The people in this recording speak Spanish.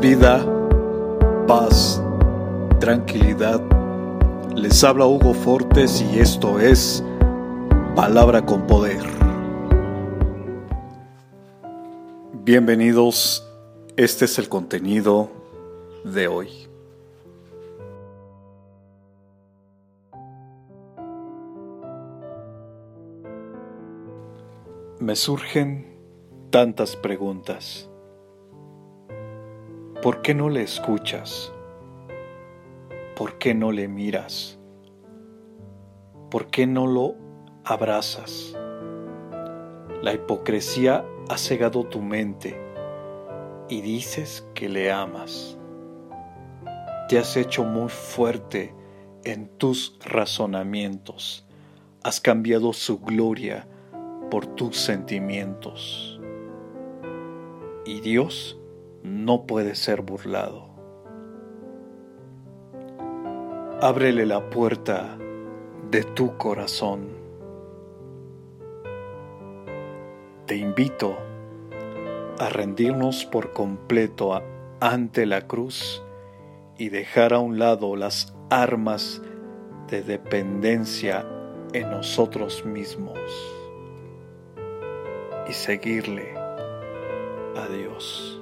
vida, paz, tranquilidad. Les habla Hugo Fortes y esto es Palabra con Poder. Bienvenidos, este es el contenido de hoy. Me surgen tantas preguntas. ¿Por qué no le escuchas? ¿Por qué no le miras? ¿Por qué no lo abrazas? La hipocresía ha cegado tu mente y dices que le amas. Te has hecho muy fuerte en tus razonamientos. Has cambiado su gloria por tus sentimientos. Y Dios no puede ser burlado. Ábrele la puerta de tu corazón. Te invito a rendirnos por completo ante la cruz y dejar a un lado las armas de dependencia en nosotros mismos y seguirle a Dios.